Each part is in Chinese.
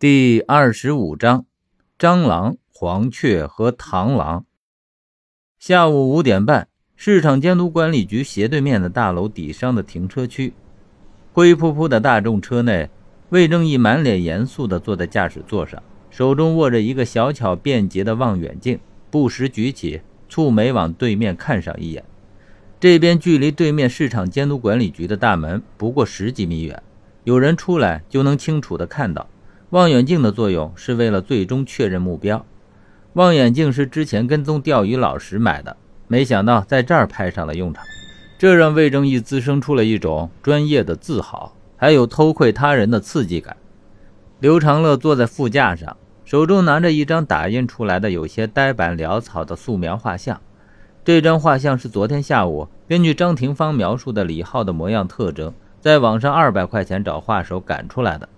第二十五章：蟑螂、黄雀和螳螂。下午五点半，市场监督管理局斜对面的大楼底商的停车区，灰扑扑的大众车内，魏正义满脸严肃地坐在驾驶座上，手中握着一个小巧便捷的望远镜，不时举起，蹙眉往对面看上一眼。这边距离对面市场监督管理局的大门不过十几米远，有人出来就能清楚地看到。望远镜的作用是为了最终确认目标。望远镜是之前跟踪钓鱼佬时买的，没想到在这儿派上了用场，这让魏正义滋生出了一种专业的自豪，还有偷窥他人的刺激感。刘长乐坐在副驾上，手中拿着一张打印出来的有些呆板潦草的素描画像。这张画像是昨天下午根据张廷芳描述的李浩的模样特征，在网上二百块钱找画手赶出来的。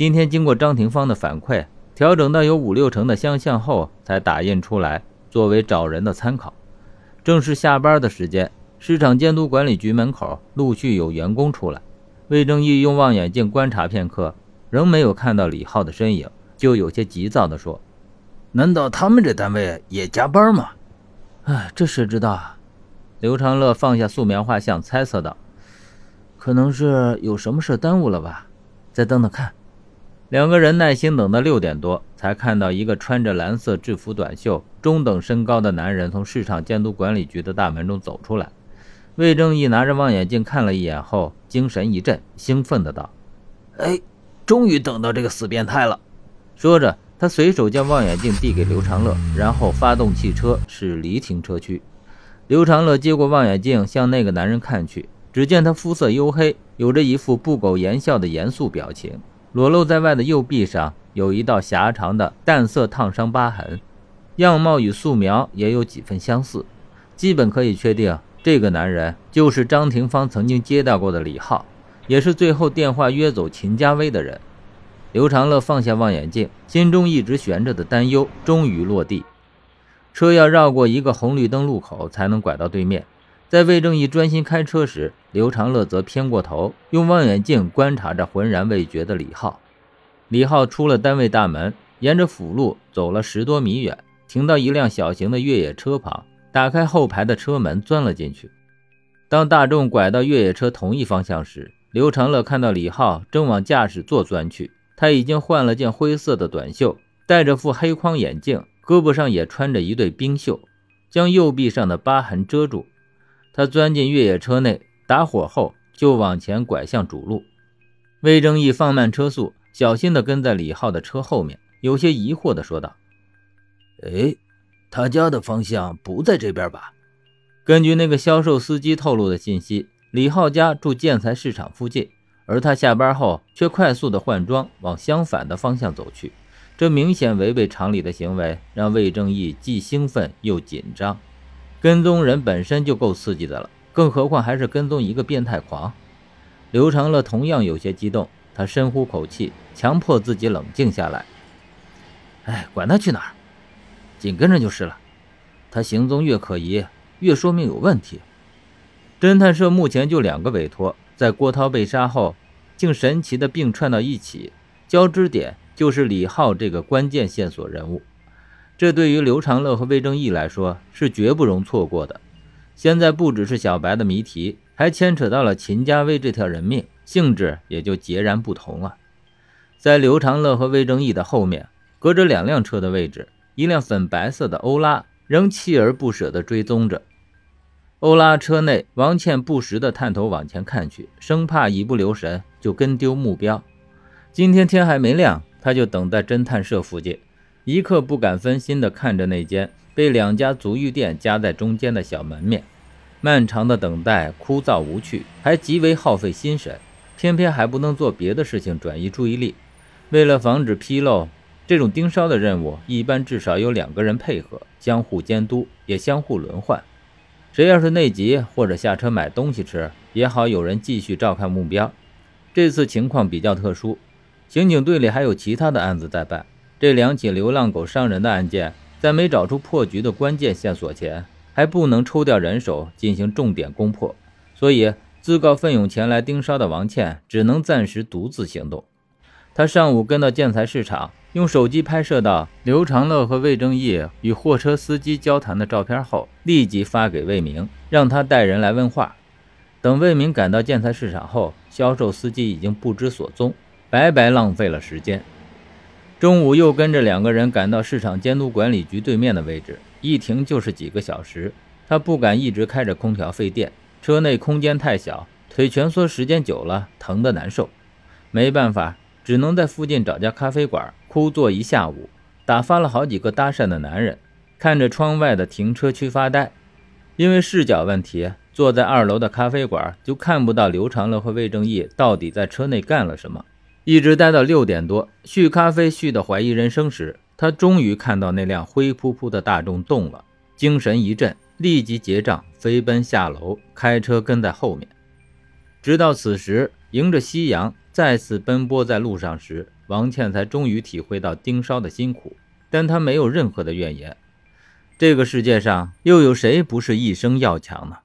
今天经过张廷芳的反馈，调整到有五六成的相像后，才打印出来作为找人的参考。正是下班的时间，市场监督管理局门口陆续有员工出来。魏正义用望远镜观察片刻，仍没有看到李浩的身影，就有些急躁地说：“难道他们这单位也加班吗？”“哎，这谁知道啊？”刘长乐放下素描画像，猜测道：“可能是有什么事耽误了吧？再等等看。”两个人耐心等到六点多，才看到一个穿着蓝色制服、短袖、中等身高的男人从市场监督管理局的大门中走出来。魏正义拿着望远镜看了一眼后，精神一振，兴奋的道：“哎，终于等到这个死变态了！”说着，他随手将望远镜递给刘长乐，然后发动汽车驶离停车区。刘长乐接过望远镜，向那个男人看去，只见他肤色黝黑，有着一副不苟言笑的严肃表情。裸露在外的右臂上有一道狭长的淡色烫伤疤痕，样貌与素描也有几分相似，基本可以确定这个男人就是张廷芳曾经接待过的李浩，也是最后电话约走秦家威的人。刘长乐放下望远镜，心中一直悬着的担忧终于落地。车要绕过一个红绿灯路口才能拐到对面。在魏正义专心开车时，刘长乐则偏过头，用望远镜观察着浑然未觉的李浩。李浩出了单位大门，沿着辅路走了十多米远，停到一辆小型的越野车旁，打开后排的车门，钻了进去。当大众拐到越野车同一方向时，刘长乐看到李浩正往驾驶座钻去。他已经换了件灰色的短袖，戴着副黑框眼镜，胳膊上也穿着一对冰袖，将右臂上的疤痕遮住。他钻进越野车内，打火后就往前拐向主路。魏正义放慢车速，小心地跟在李浩的车后面，有些疑惑地说道：“哎，他家的方向不在这边吧？”根据那个销售司机透露的信息，李浩家住建材市场附近，而他下班后却快速地换装，往相反的方向走去。这明显违背常理的行为，让魏正义既兴奋又紧张。跟踪人本身就够刺激的了，更何况还是跟踪一个变态狂。刘长乐同样有些激动，他深呼口气，强迫自己冷静下来。哎，管他去哪儿，紧跟着就是了。他行踪越可疑，越说明有问题。侦探社目前就两个委托，在郭涛被杀后，竟神奇的并串到一起，交织点就是李浩这个关键线索人物。这对于刘长乐和魏正义来说是绝不容错过的。现在不只是小白的谜题，还牵扯到了秦家威这条人命，性质也就截然不同了。在刘长乐和魏正义的后面，隔着两辆车的位置，一辆粉白色的欧拉仍锲而不舍地追踪着。欧拉车内，王倩不时地探头往前看去，生怕一不留神就跟丢目标。今天天还没亮，他就等在侦探社附近。一刻不敢分心地看着那间被两家足浴店夹在中间的小门面，漫长的等待枯燥无趣，还极为耗费心神。偏偏还不能做别的事情转移注意力。为了防止纰漏，这种盯梢的任务一般至少有两个人配合，相互监督，也相互轮换。谁要是内急或者下车买东西吃，也好有人继续照看目标。这次情况比较特殊，刑警队里还有其他的案子在办。这两起流浪狗伤人的案件，在没找出破局的关键线索前，还不能抽调人手进行重点攻破，所以自告奋勇前来盯梢的王倩只能暂时独自行动。他上午跟到建材市场，用手机拍摄到刘长乐和魏正义与货车司机交谈的照片后，立即发给魏明，让他带人来问话。等魏明赶到建材市场后，销售司机已经不知所踪，白白浪费了时间。中午又跟着两个人赶到市场监督管理局对面的位置，一停就是几个小时。他不敢一直开着空调费电，车内空间太小，腿蜷缩时间久了疼得难受。没办法，只能在附近找家咖啡馆枯坐一下午，打发了好几个搭讪的男人，看着窗外的停车区发呆。因为视角问题，坐在二楼的咖啡馆就看不到刘长乐和魏正义到底在车内干了什么。一直待到六点多，续咖啡续的怀疑人生时，他终于看到那辆灰扑扑的大众动了，精神一振，立即结账，飞奔下楼，开车跟在后面。直到此时，迎着夕阳再次奔波在路上时，王倩才终于体会到盯梢的辛苦，但她没有任何的怨言。这个世界上又有谁不是一生要强呢？